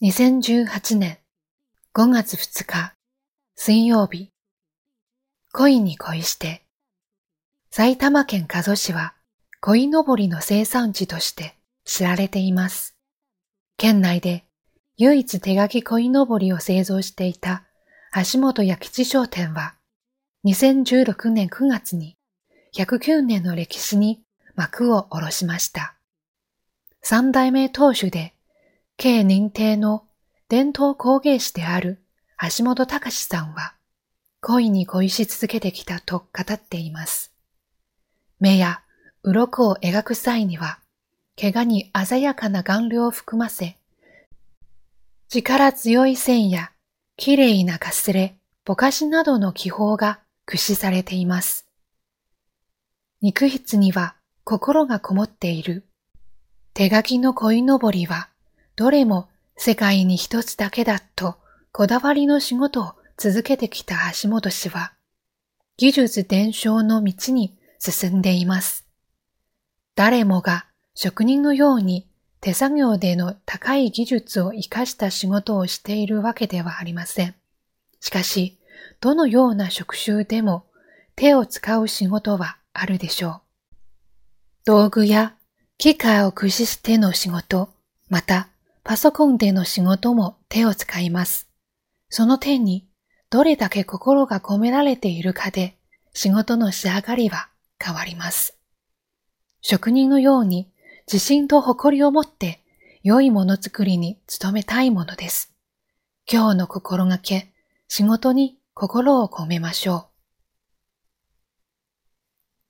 2018年5月2日水曜日恋に恋して埼玉県加須市は鯉のぼりの生産地として知られています。県内で唯一手書き鯉のぼりを製造していた橋本焼吉商店は2016年9月に109年の歴史に幕を下ろしました。三代目当主で経認定の伝統工芸士である橋本隆さんは、恋に恋し続けてきたと語っています。目や鱗を描く際には、怪我に鮮やかな顔料を含ませ、力強い線や綺麗なかすれ、ぼかしなどの技法が駆使されています。肉筆には心がこもっている。手書きの鯉のぼりはどれも世界に一つだけだとこだわりの仕事を続けてきた橋本氏は、技術伝承の道に進んでいます。誰もが職人のように手作業での高い技術を活かした仕事をしているわけではありません。しかし、どのような職種でも手を使う仕事はあるでしょう。道具や機械を駆使しての仕事、またパソコンでの仕事も手を使います。その点にどれだけ心が込められているかで仕事の仕上がりは変わります。職人のように自信と誇りを持って良いものづくりに努めたいものです。今日の心がけ、仕事に心を込めましょう。